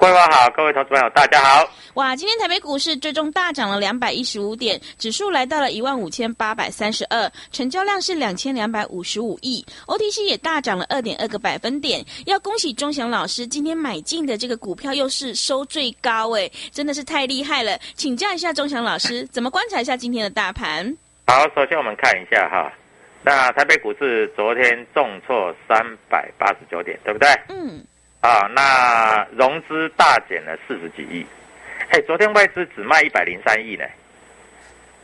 桂花好，各位投资朋友大家好。哇，今天台北股市最终大涨了两百一十五点，指数来到了一万五千八百三十二，成交量是两千两百五十五亿，OTC 也大涨了二点二个百分点。要恭喜钟祥老师，今天买进的这个股票又是收最高，哎，真的是太厉害了。请教一下钟祥老师，怎么观察一下今天的大盘？好，首先我们看一下哈，那台北股市昨天重挫三百八十九点，对不对？嗯。啊，那融资大减了四十几亿，哎，昨天外资只卖一百零三亿呢。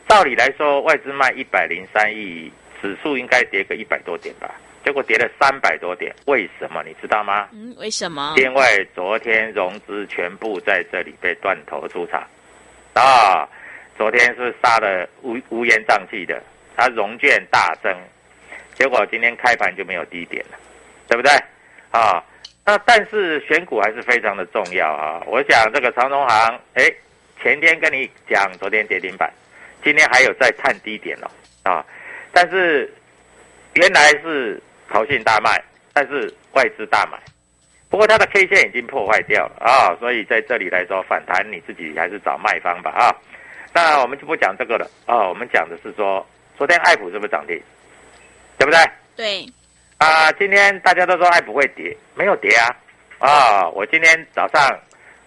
照理来说，外资卖一百零三亿，指数应该跌个一百多点吧？结果跌了三百多点，为什么你知道吗？嗯，为什么？因为昨天融资全部在这里被断头出场，啊，昨天是杀的乌乌烟瘴气的，它融券大增，结果今天开盘就没有低点了，对不对？啊。那但是选股还是非常的重要啊！我想这个长隆行，哎，前天跟你讲，昨天跌停板，今天还有在探低点了啊！但是原来是投信大卖，但是外资大买，不过它的 K 线已经破坏掉了啊！所以在这里来说反弹，你自己还是找卖方吧啊！那我们就不讲这个了啊！我们讲的是说，昨天爱普是不是涨停？对不对？对。啊，今天大家都说爱普会跌，没有跌啊！啊，我今天早上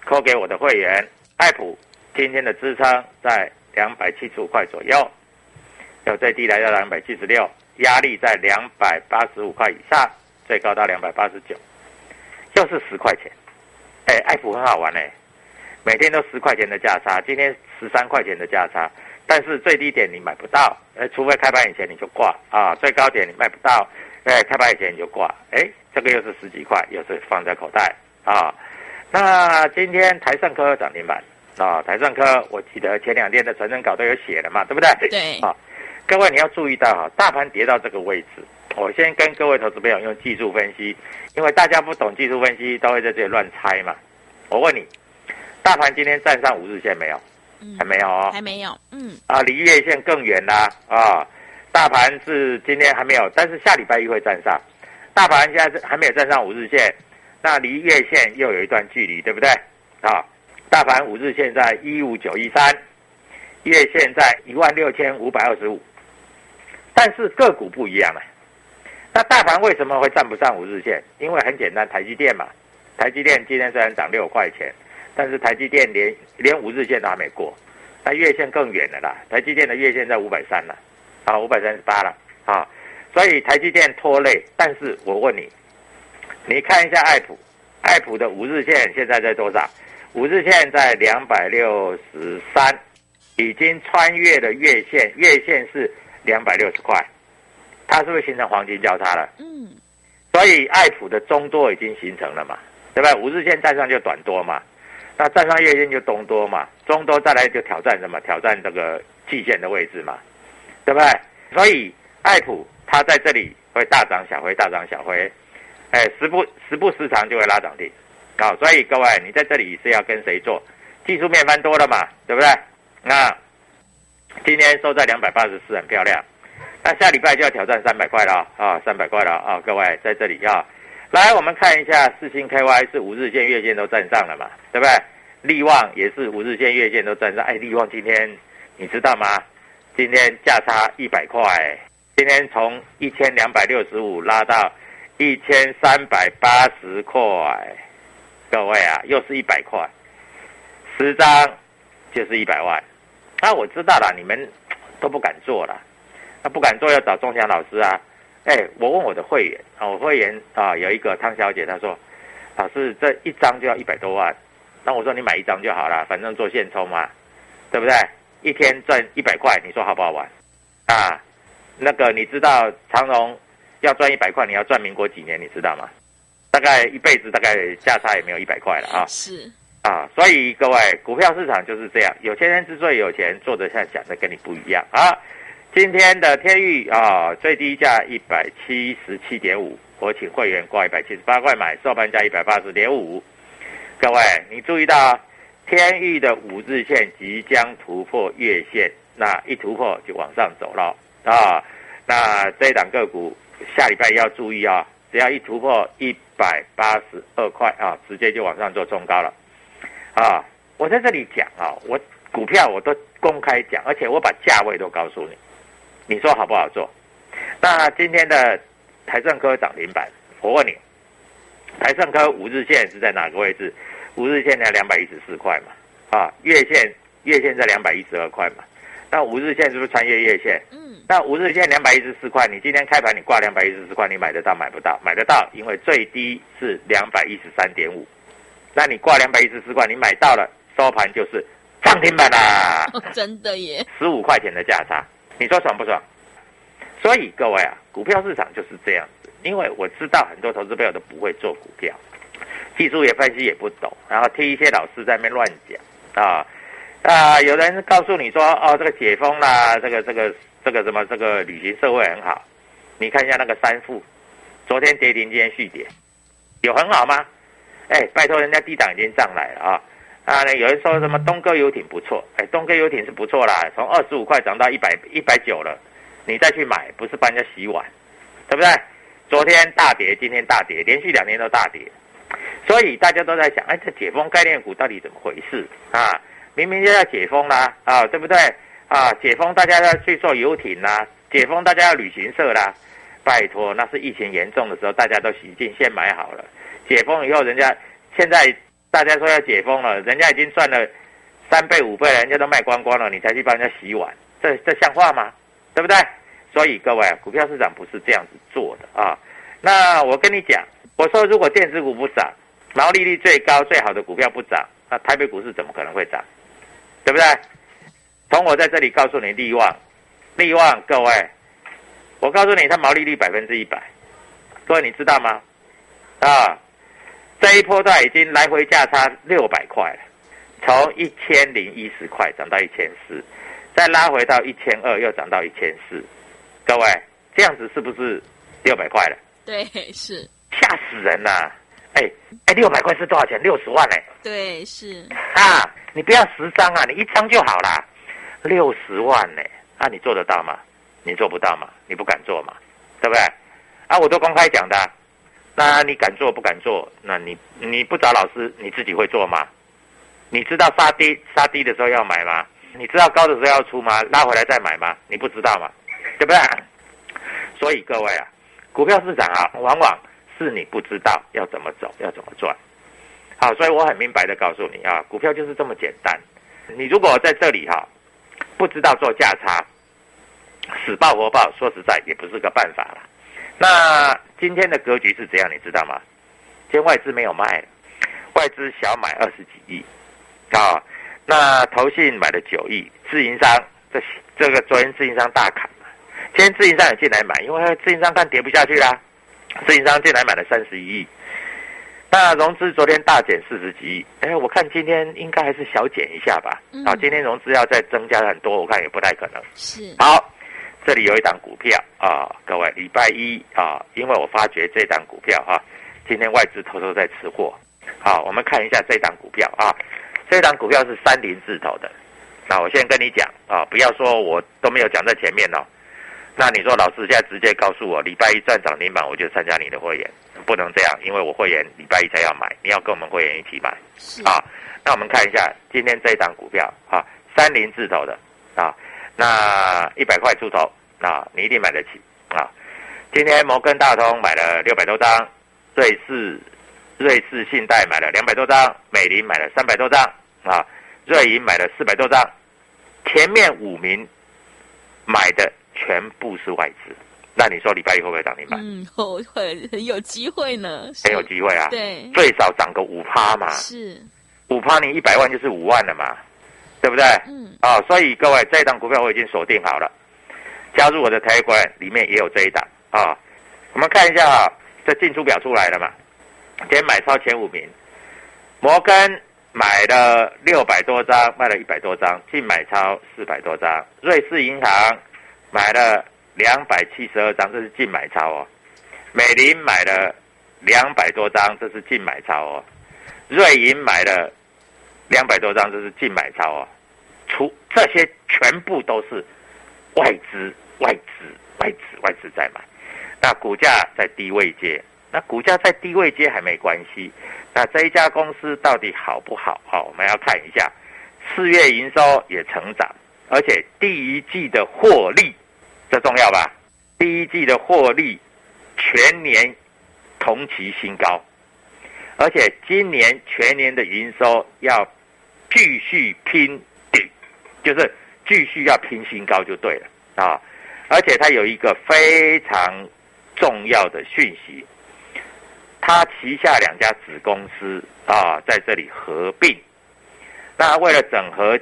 扣给我的会员，爱普今天的支撑在两百七十五块左右，有最低来到两百七十六，压力在两百八十五块以上，最高到两百八十九，又是十块钱。哎，爱普很好玩哎，每天都十块钱的价差，今天十三块钱的价差，但是最低点你买不到，哎，除非开盘以前你就挂啊，最高点你卖不到。哎，开盘以前你就挂，哎，这个又是十几块，又是放在口袋啊。那今天台盛科涨停板啊，台盛科我记得前两天的传真稿都有写了嘛，对不对？对。啊，各位你要注意到哈，大盘跌到这个位置，我先跟各位投资朋友用技术分析，因为大家不懂技术分析，都会在这里乱猜嘛。我问你，大盘今天站上五日线没有？还没有哦。还没有。嗯。啊，离月线更远啦啊。大盘是今天还没有，但是下礼拜一会站上。大盘现在是还没有站上五日线，那离月线又有一段距离，对不对？啊，大盘五日线在一五九一三，月线在一万六千五百二十五。但是个股不一样了。那大盘为什么会站不上五日线？因为很简单，台积电嘛。台积电今天虽然涨六块钱，但是台积电连连五日线都还没过，那月线更远了啦。台积电的月线在五百三了。啊，五百三十八了啊，所以台积电拖累。但是我问你，你看一下爱普，爱普的五日线现在在多少？五日线在两百六十三已经穿越了月线，月线是两百六十块，它是不是形成黄金交叉了？嗯，所以爱普的中多已经形成了嘛，对吧？五日线站上就短多嘛，那站上月线就东多嘛，中多再来就挑战什么？挑战这个季线的位置嘛，对不对？所以爱普它在这里会大涨小回，大涨小回，哎，时不时不时常就会拉涨停，好，所以各位你在这里是要跟谁做？技术面翻多了嘛，对不对？那今天收在两百八十四，很漂亮。那下礼拜就要挑战三百块了啊，三百块了啊！各位在这里啊，来我们看一下四星 KY 是五日线、月线都站上了嘛，对不对？利旺也是五日线、月线都站上。哎，利旺今天你知道吗？今天价差一百块，今天从一千两百六十五拉到一千三百八十块，各位啊，又是一百块，十张就是一百万。那我知道了，你们都不敢做了。那不敢做，要找钟祥老师啊！哎，我问我的会员啊，我会员啊有一个汤小姐，她说：“老师，这一张就要一百多万。”那我说：“你买一张就好了，反正做现充嘛，对不对？一天赚一百块，你说好不好玩？啊，那个你知道长荣要赚一百块，你要赚民国几年？你知道吗？大概一辈子大概价差也没有一百块了啊！是啊，所以各位，股票市场就是这样，有钱人之所以有钱，做的像想的跟你不一样啊。今天的天域啊，最低价一百七十七点五，我请会员挂一百七十八块买，收盘价一百八十点五。各位，你注意到天域的五日线即将突破月线，那一突破就往上走了啊。那这一档个股下礼拜要注意啊，只要一突破一百八十二块啊，直接就往上做冲高了啊。我在这里讲啊，我股票我都公开讲，而且我把价位都告诉你。你说好不好做？那今天的台盛科涨停板，我问你，台盛科五日线是在哪个位置？五日线在两百一十四块嘛，啊，月线月线在两百一十二块嘛，那五日线是不是穿越月线？嗯，那五日线两百一十四块，你今天开盘你挂两百一十四块，你买得到买不到？买得到，因为最低是两百一十三点五，那你挂两百一十四块，你买到了，收盘就是涨停板啦，真的耶，十五块钱的价差。你说爽不爽？所以各位啊，股票市场就是这样子。因为我知道很多投资朋友都不会做股票，技术也分析也不懂，然后听一些老师在那边乱讲啊啊！有人告诉你说哦，这个解封啦，这个这个这个什么这个旅行社会很好。你看一下那个三富，昨天跌停，今天续跌，有很好吗？哎，拜托，人家低档已经上来了啊！啊，有人说什么东哥游艇不错，哎，东哥游艇是不错啦，从二十五块涨到一百一百九了，你再去买，不是帮人家洗碗，对不对？昨天大跌，今天大跌，连续两天都大跌，所以大家都在想，哎，这解封概念股到底怎么回事啊？明明就要解封啦，啊，对不对？啊，解封大家要去做游艇啦，解封大家要旅行社啦，拜托，那是疫情严重的时候，大家都洗净先买好了，解封以后，人家现在。大家说要解封了，人家已经赚了三倍五倍，人家都卖光光了，你才去帮人家洗碗，这这像话吗？对不对？所以各位，股票市场不是这样子做的啊。那我跟你讲，我说如果电子股不涨，毛利率最高最好的股票不涨，那台北股市怎么可能会涨？对不对？从我在这里告诉你，利旺，利旺，各位，我告诉你，它毛利率百分之一百，各位你知道吗？啊？这一波段已经来回价差六百块了，从一千零一十块涨到一千四，再拉回到一千二，又涨到一千四。各位，这样子是不是六百块了？对，是吓死人了！哎哎，六百块是多少钱？六十万哎！对，是啊，你不要十张啊，你一张就好啦。六十万呢？啊，你做得到吗？你做不到吗？你不敢做嘛？对不对？啊，我都公开讲的。那你敢做不敢做？那你你不找老师，你自己会做吗？你知道杀低杀低的时候要买吗？你知道高的时候要出吗？拉回来再买吗？你不知道吗？对不对？所以各位啊，股票市场啊，往往是你不知道要怎么走，要怎么赚。好，所以我很明白的告诉你啊，股票就是这么简单。你如果在这里哈，不知道做价差，死报活报，说实在也不是个办法了。那今天的格局是怎样？你知道吗？今天外资没有卖，外资小买二十几亿，啊，那投信买了九亿，自营商这这个昨天自营商大砍，今天自营商也进来买，因为自营商看跌不下去啦，自营商进来买了三十一亿。那融资昨天大减四十几亿，哎，我看今天应该还是小减一下吧。嗯啊，今天融资要再增加很多，我看也不太可能。是，好，这里有一档股票啊，各位，礼拜一啊，因为我发觉这档股票哈、今天外资偷偷在吃货。好，我们看一下这档股票啊，这档股票是三零字头的。那我先跟你讲啊，不要说我都没有讲在前面哦。那你说老师现在直接告诉我，礼拜一站涨停板我就参加你的会员，不能这样，因为我会员礼拜一才要买，你要跟我们会员一起买。啊，那我们看一下今天这一档股票啊，三零字头的啊，那一百块出头啊，你一定买得起啊。今天摩根大通买了六百多张，瑞士瑞士信贷买了两百多张，美林买了三百多张啊，瑞银买了四百多张，前面五名买的全部是外资。那你说礼拜一会不会涨停板？嗯，会会很有机会呢，很有机会啊，对，最少涨个五趴嘛。是，五趴你一百万就是五万了嘛，对不对？嗯，啊、所以各位这一档股票我已经锁定好了，加入我的台股里面也有这一档啊。我们看一下啊，这进出表出来了嘛？今天买超前五名，摩根买了六百多张，卖了一百多张，净买超四百多张。瑞士银行买了两百七十二张，这是净买超哦。美林买了两百多张，这是净买超哦。瑞银买了两百多张，这是净买超哦。除这些全部都是外资、外资、外资、外资在买。那股价在低位接，那股价在低位接还没关系。那这一家公司到底好不好？好，我们要看一下，四月营收也成长，而且第一季的获利，这重要吧？第一季的获利全年同期新高，而且今年全年的营收要继续拼顶，就是继续要拼新高就对了啊！而且它有一个非常重要的讯息，它旗下两家子公司啊在这里合并，那为了整合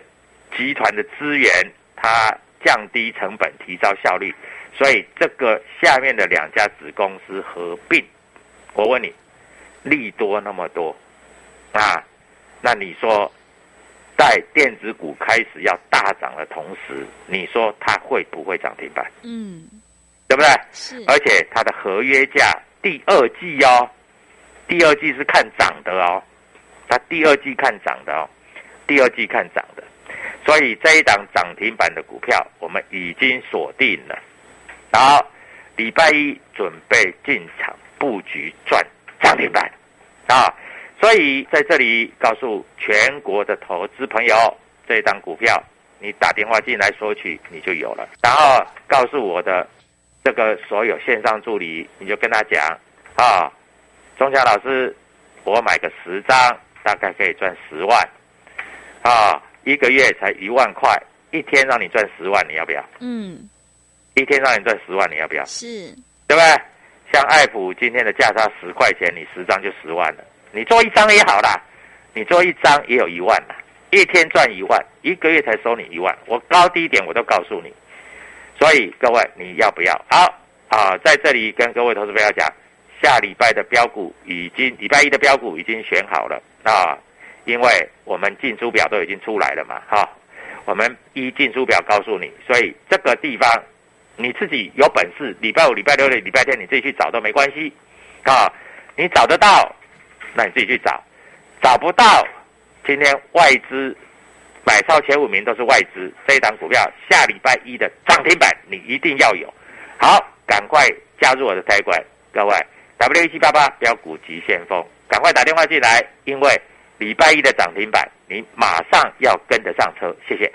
集团的资源，它降低成本，提高效率，所以这个下面的两家子公司合并，我问你，利多那么多啊？那你说，在电子股开始要大涨的同时，你说它会不会涨停板？嗯，对不对？是，而且它的合约价第二季哦，第二季是看涨的哦，它第二季看涨的哦，第二季看涨的，所以这一档涨停板的股票我们已经锁定了，好，礼拜一准备进场布局赚涨停板。啊，所以在这里告诉全国的投资朋友，这一档股票你打电话进来索取你就有了，然后告诉我的。这个所有线上助理，你就跟他讲啊，钟强老师，我买个十张，大概可以赚十万，啊，一个月才一万块，一天让你赚十万，你要不要？嗯，一天让你赚十万，你要不要？是，对不对？像爱普今天的价差十块钱，你十张就十万了，你做一张也好啦，你做一张也有一万啦，一天赚一万，一个月才收你一万，我高低点我都告诉你。所以各位，你要不要？好啊，在这里跟各位投资朋友讲，下礼拜的标股已经礼拜一的标股已经选好了啊，因为我们进出表都已经出来了嘛，哈、我们一进出表告诉你，所以这个地方你自己有本事，礼拜五、礼拜六、礼拜天你自己去找都没关系啊，你找得到，那你自己去找，找不到，今天外资。买超前五名都是外资，这一档股票下礼拜一的涨停板你一定要有。好，赶快加入我的台馆，各位 W 一七八八标股急先锋，赶快打电话进来，因为礼拜一的涨停板你马上要跟得上车。谢谢。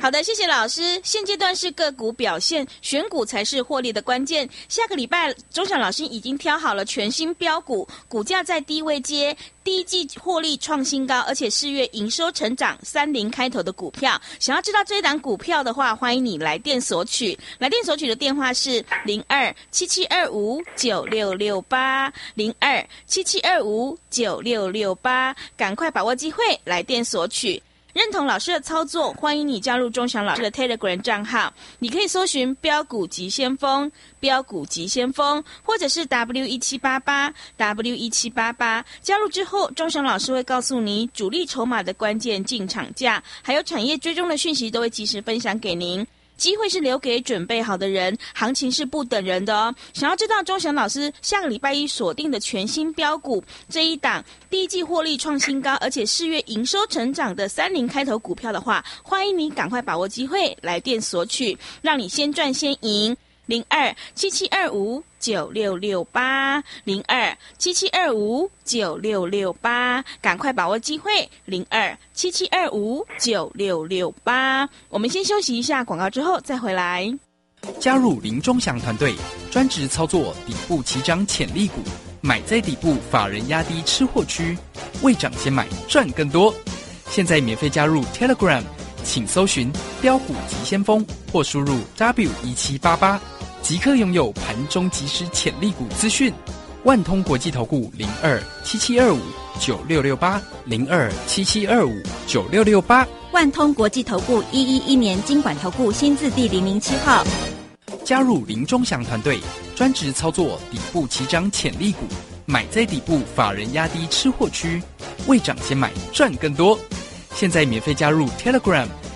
好的，谢谢老师。现阶段是个股表现，选股才是获利的关键。下个礼拜，钟祥老师已经挑好了全新标股，股价在低位接，第一季获利创新高，而且四月营收成长，三零开头的股票。想要知道这一档股票的话，欢迎你来电索取。来电索取的电话是零二七七二五九六六八零二七七二五九六六八，赶快把握机会来电索取。认同老师的操作，欢迎你加入钟祥老师的 Telegram 账号。你可以搜寻“标股急先锋”、“标股急先锋”，或者是 W 一七八八 W 一七八八。加入之后，钟祥老师会告诉你主力筹码的关键进场价，还有产业追踪的讯息，都会及时分享给您。机会是留给准备好的人，行情是不等人的哦。想要知道钟祥老师下个礼拜一锁定的全新标股这一档第一季获利创新高，而且四月营收成长的三零开头股票的话，欢迎你赶快把握机会来电索取，让你先赚先赢。零二七七二五九六六八零二七七二五九六六八，赶快把握机会！零二七七二五九六六八，我们先休息一下广告，之后再回来。加入林中祥团队，专职操作底部起涨潜力股，买在底部，法人压低吃货区，未涨先买赚更多。现在免费加入 Telegram，请搜寻标股急先锋或输入 W 一七八八。即刻拥有盘中即时潜力股资讯，万通国际投顾零二七七二五九六六八零二七七二五九六六八，万通国际投顾一一一年经管投顾新字第零零七号，加入林中祥团队，专职操作底部起涨潜力股，买在底部，法人压低吃货区，未涨先买赚更多。现在免费加入 Telegram。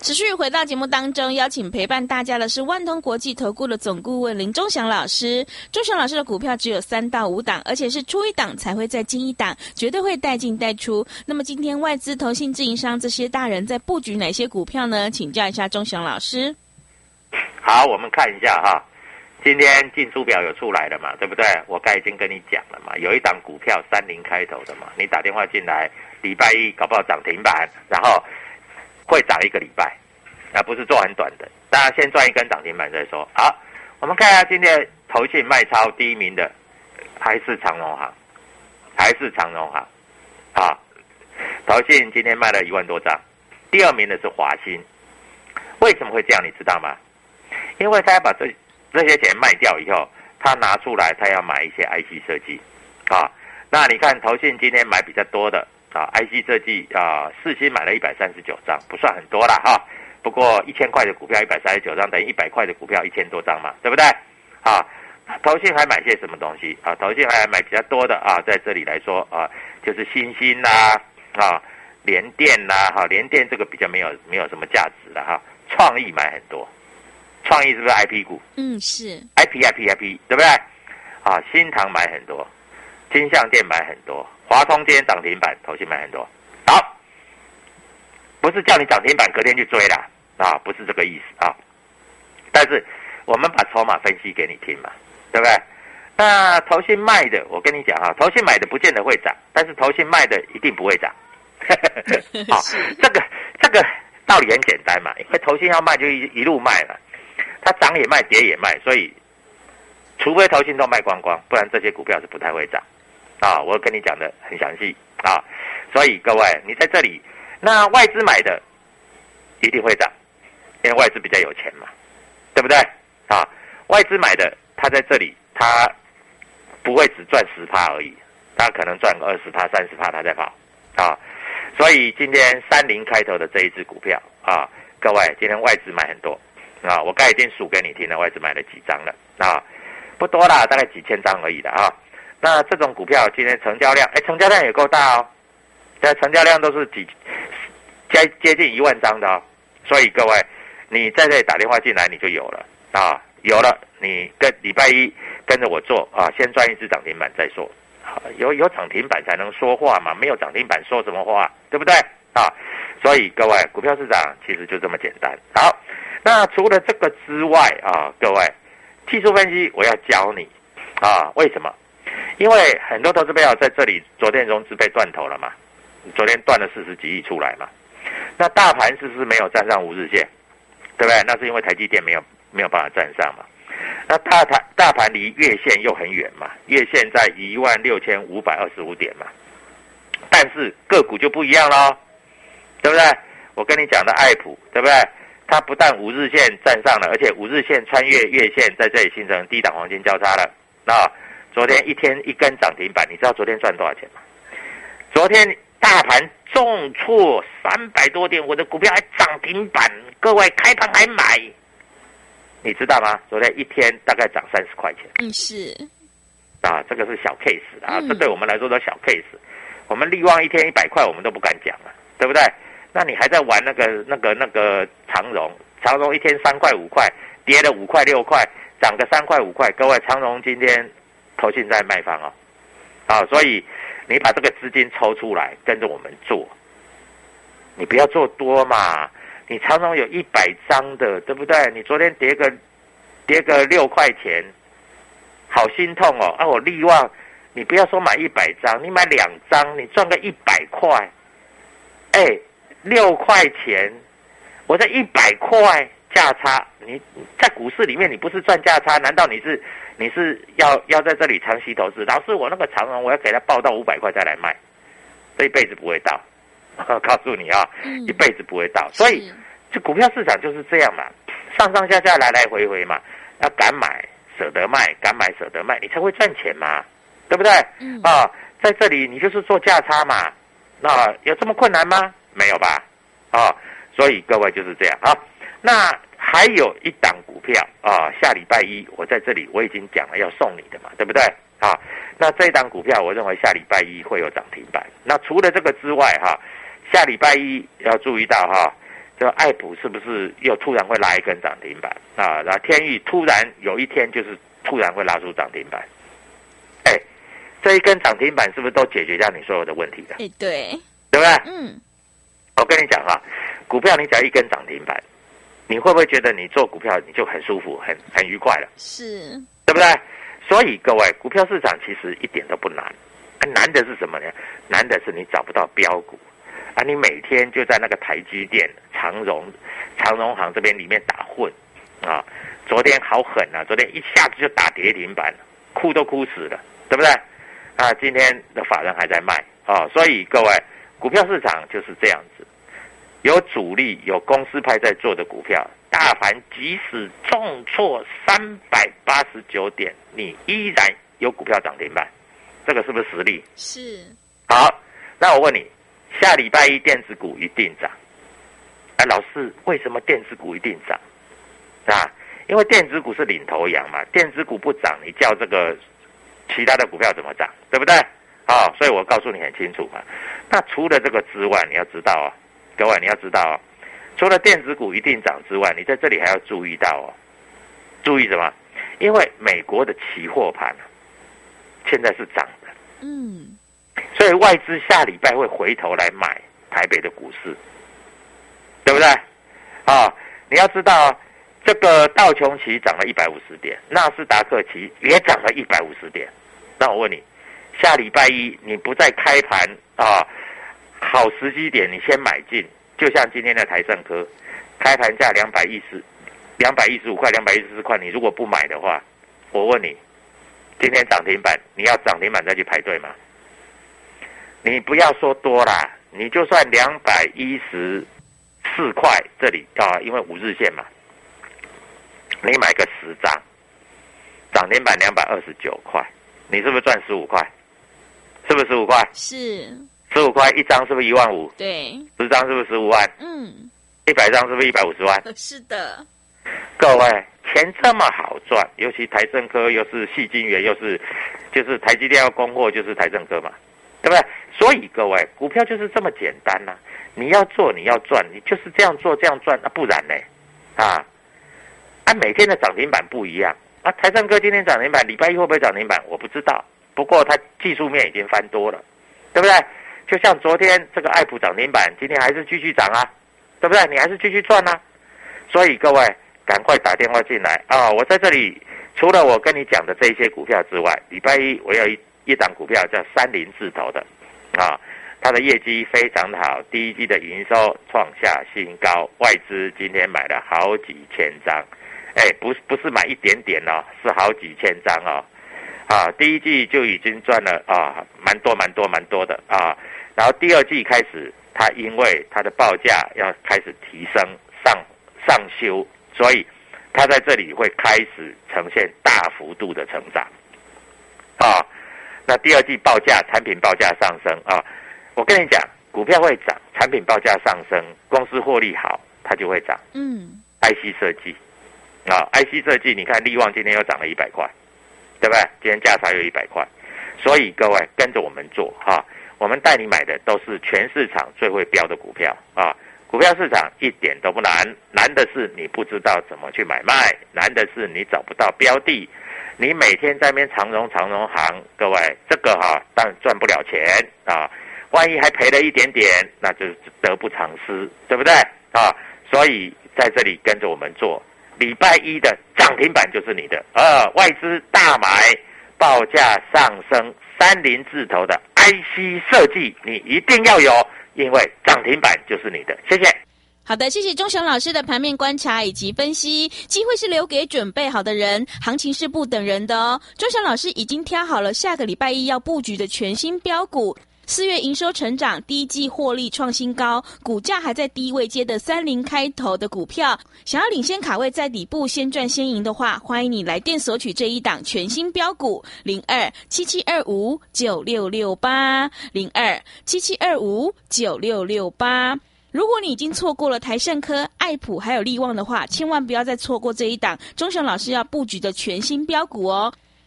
持续回到节目当中，邀请陪伴大家的是万通国际投顾的总顾问林忠祥老师。忠祥老师的股票只有三到五档，而且是出一档才会再进一档，绝对会带进带出。那么今天外资、投信、自营商这些大人在布局哪些股票呢？请教一下忠祥老师。好，我们看一下哈，今天进出表有出来了嘛？对不对？我刚已经跟你讲了嘛，有一档股票三零开头的嘛，你打电话进来，礼拜一搞不好涨停板，然后。会涨一个礼拜，而不是做很短的。大家先赚一根涨停板再说。好，我们看一下今天投信卖超第一名的还是长荣行，还是长荣行。啊，投信今天卖了一万多张。第二名的是华兴。为什么会这样？你知道吗？因为他要把这这些钱卖掉以后，他拿出来，他要买一些 IC 设计。啊，那你看投信今天买比较多的。啊，IC 设计啊，四星买了一百三十九张，不算很多了哈。不过一千块的股票一百三十九张，等于一百块的股票一千多张嘛，对不对？啊，投信还买些什么东西啊？投信还买比较多的啊，在这里来说啊，就是新兴啦，啊，联电啦，哈，联电这个比较没有没有什么价值的哈。创意买很多，创意是不是 IP 股？嗯，是 IP IP IP，对不对？啊，新塘买很多，金相店买很多。华通今天涨停板，投信买很多，好，不是叫你涨停板隔天去追啦，啊，不是这个意思啊。但是我们把筹码分析给你听嘛，对不对？那投信卖的，我跟你讲啊，投信买的不见得会涨，但是投信卖的一定不会涨。好，这个这个道理很简单嘛，因为投信要卖就一一路卖了，它涨也卖，跌也卖，所以除非投信都卖光光，不然这些股票是不太会涨。啊，我跟你讲的很详细啊，所以各位，你在这里，那外资买的一定会涨，因为外资比较有钱嘛，对不对？啊，外资买的，他在这里，他不会只赚十趴而已，他可能赚个二十趴、三十趴，他在跑啊。所以今天三零开头的这一只股票啊，各位，今天外资买很多啊，我刚已经数给你听了，外资买了几张了啊，不多啦，大概几千张而已的啊。那这种股票今天成交量，哎，成交量也够大哦，这成交量都是几接接近一万张的哦，所以各位，你在这里打电话进来，你就有了啊，有了，你跟礼拜一跟着我做啊，先赚一只涨停板再说，有有涨停板才能说话嘛，没有涨停板说什么话，对不对啊？所以各位，股票市场其实就这么简单。好，那除了这个之外啊，各位，技术分析我要教你啊，为什么？因为很多投资友在这里，昨天融资被断头了嘛？昨天断了四十几亿出来嘛？那大盘是不是没有站上五日线？对不对？那是因为台积电没有没有办法站上嘛？那大盘大盘离月线又很远嘛？月线在一万六千五百二十五点嘛？但是个股就不一样喽，对不对？我跟你讲的爱普，对不对？它不但五日线站上了，而且五日线穿越月线，在这里形成低档黄金交叉了。那昨天一天一根涨停板，你知道昨天赚多少钱吗？昨天大盘重挫三百多点，我的股票还涨停板，各位开盘还买，你知道吗？昨天一天大概涨三十块钱。嗯，是啊，这个是小 case 啊，嗯这对我们来说都小 case。我们利旺一天一百块，我们都不敢讲了，对不对？那你还在玩那个那个那个长荣？长荣一天三块五块，跌了五块六块，涨个三块五块。各位，长荣今天投信在卖方哦，啊，所以你把这个资金抽出来，跟着我们做，你不要做多嘛。你常常有一百张的，对不对？你昨天跌个跌个六块钱，好心痛哦！啊，我利旺，你不要说买一百张，你买两张，你赚个一百块，哎，六块钱，我这一百块价差，你在股市里面你不是赚价差，难道你是你是要要在这里长期投资？老师，我那个长荣我要给他报到五百块再来卖，这一辈子不会到，告诉你啊，嗯一辈子不会到，所以。是这股票市场就是这样嘛，上上下下来来回回嘛，要敢买舍得卖，敢买舍得卖，你才会赚钱嘛，对不对？嗯啊，在这里你就是做价差嘛，那有这么困难吗？没有吧？啊，所以各位就是这样啊。那还有一档股票啊，下礼拜一我在这里我已经讲了要送你的嘛，对不对？啊，那这一档股票我认为下礼拜一会有涨停板。那除了这个之外哈、下礼拜一要注意到哈、这个爱普是不是又突然会拉一根涨停板啊？然后天宇突然有一天就是突然会拉出涨停板，哎，这一根涨停板是不是都解决掉你所有的问题了？哎，对，对不对？嗯，我跟你讲哈，股票你只要一根涨停板，你会不会觉得你做股票你就很舒服、很很愉快了？是，对不对？所以各位，股票市场其实一点都不难，啊难的是什么呢？难的是你找不到标股啊！你每天就在那个台积电、长荣、长荣行这边里面打混啊！昨天好狠啊！昨天一下子就打跌停板，哭都哭死了，对不对？啊，今天的法人还在卖啊！所以各位，股票市场就是这样子，有主力、有公司派在做的股票，大盘即使重挫三百八十九点，你依然有股票涨停板，这个是不是实力？是，好，那我问你，下礼拜一电子股一定涨？哎，老师，为什么电子股一定涨？啊，因为电子股是领头羊嘛，电子股不涨，你叫这个其他的股票怎么涨？对不对？啊、所以我告诉你很清楚嘛。那除了这个之外，你要知道啊，各位你要知道哦，除了电子股一定涨之外，你在这里还要注意到哦，注意什么？因为美国的期货盘现在是涨的。嗯，所以外资下礼拜会回头来买台北的股市，对不对？啊，你要知道，这个道琼奇涨了一百五十点，纳斯达克奇也涨了一百五十点。那我问你，下礼拜一你不再开盘啊，好时机点你先买进，就像今天的台盛科，开盘价两百一十、两百一十五块、两百一十四块，你如果不买的话，我问你，今天涨停板，你要涨停板再去排队吗？你不要说多啦，你就算两百一十四块这里啊，因为五日线嘛，你买个十张，涨停板两百二十九块，你是不是赚十五块？是不是十五块？是，十五块一张是不是一万五？对，十张是不是十五万？嗯，一百张是不是一百五十万？是的，各位，钱这么好赚，尤其台政科又是细晶圆，又是就是台积电要供货，就是台政科嘛，对不对？所以各位，股票就是这么简单呐、你要做，你要赚，你就是这样做这样赚，那、不然呢？啊，啊，每天的涨停板不一样啊。台政科今天涨停板，礼拜一会不会涨停板？我不知道，不过它技术面已经翻多了，对不对？就像昨天这个爱普涨停板，今天还是继续涨啊，对不对？你还是继续赚啊。所以各位赶快打电话进来啊！我在这里除了我跟你讲的这些股票之外，礼拜一我有一一档股票叫三零字头的啊，它的业绩非常好，第一季的营收创下新高，外资今天买了好几千张，哎，不是不是买一点点哦，是好几千张哦。啊，第一季就已经赚了啊，蛮多蛮多蛮多的啊。然后第二季开始，它因为它的报价要开始提升上上修，所以它在这里会开始呈现大幅度的成长。啊，那第二季报价产品报价上升啊，我跟你讲，股票会涨，产品报价上升，公司获利好，它就会涨。嗯，IC 设计啊，IC 设计，你看力旺今天又涨了一百块，对不对？今天价差又一百块，所以各位跟着我们做哈、我们带你买的都是全市场最会标的股票啊。股票市场一点都不难，难的是你不知道怎么去买卖，难的是你找不到标的，你每天在那边长融长融行，各位这个哈、当然赚不了钱啊，万一还赔了一点点，那就是得不偿失，对不对啊？所以在这里跟着我们做，礼拜一的涨停板就是你的，呃，外资大买，报价上升三零字头的 IC 设计，你一定要有，因为涨停板就是你的。谢谢。好的，谢谢钟祥老师的盘面观察以及分析。机会是留给准备好的人，行情是不等人的哦。钟祥老师已经挑好了下个礼拜一要布局的全新标股。四月营收成长，第一季获利创新高，股价还在低位接的三零开头的股票，想要领先卡位在底部先赚先赢的话，欢迎你来电索取这一档全新标股零二七七二五九六六八零二七七二五九六六八。如果你已经错过了台盛科、爱普还有利旺的话，千万不要再错过这一档钟雄老师要布局的全新标股哦。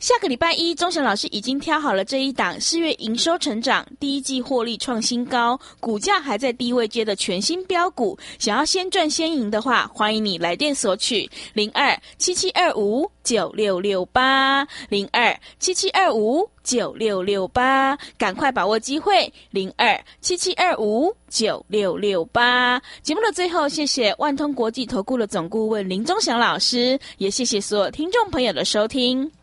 下个礼拜一，钟祥老师已经挑好了这一档四月营收成长、第一季获利创新高、股价还在低位接的全新标股。想要先赚先赢的话，欢迎你来电索取零二七七二五九六六八零二七七二五九六六八，赶快把握机会零二七七二五九六六八。节目的最后，谢谢万通国际投顾的总顾问林忠祥老师，也谢谢所有听众朋友的收听。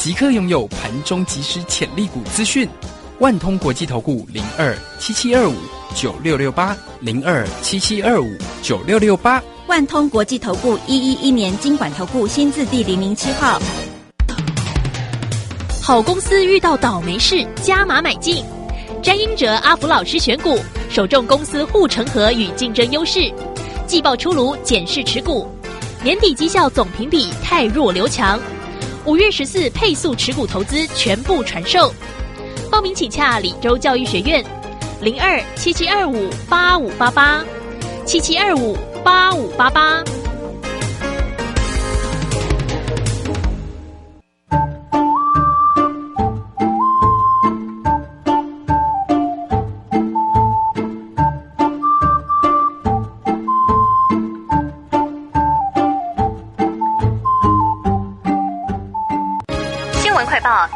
即刻拥有盘中即时潜力股资讯。万通国际投顾零二七七二五九六六八零二七七二五九六六八。万通国际投顾一一一年经管投顾新字第零零七号。好公司遇到倒霉事，加码买进。詹英哲、阿福老师选股，首重公司护城河与竞争优势。季报出炉，检视持股。年底绩效总评比太弱留强。五月十四配速持股投资全部传授。报名请洽李州教育学院，零二七七二五八五八八七七二五八五八八。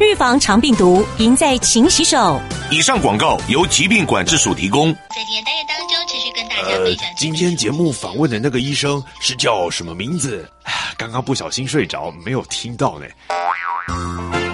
预防肠病毒，赢在勤洗手。以上广告由疾病管制署提供。在今天单元当中，持续跟大家呃分享。，今天节目访问的那个医生是叫什么名字？刚刚不小心睡着，没有听到呢。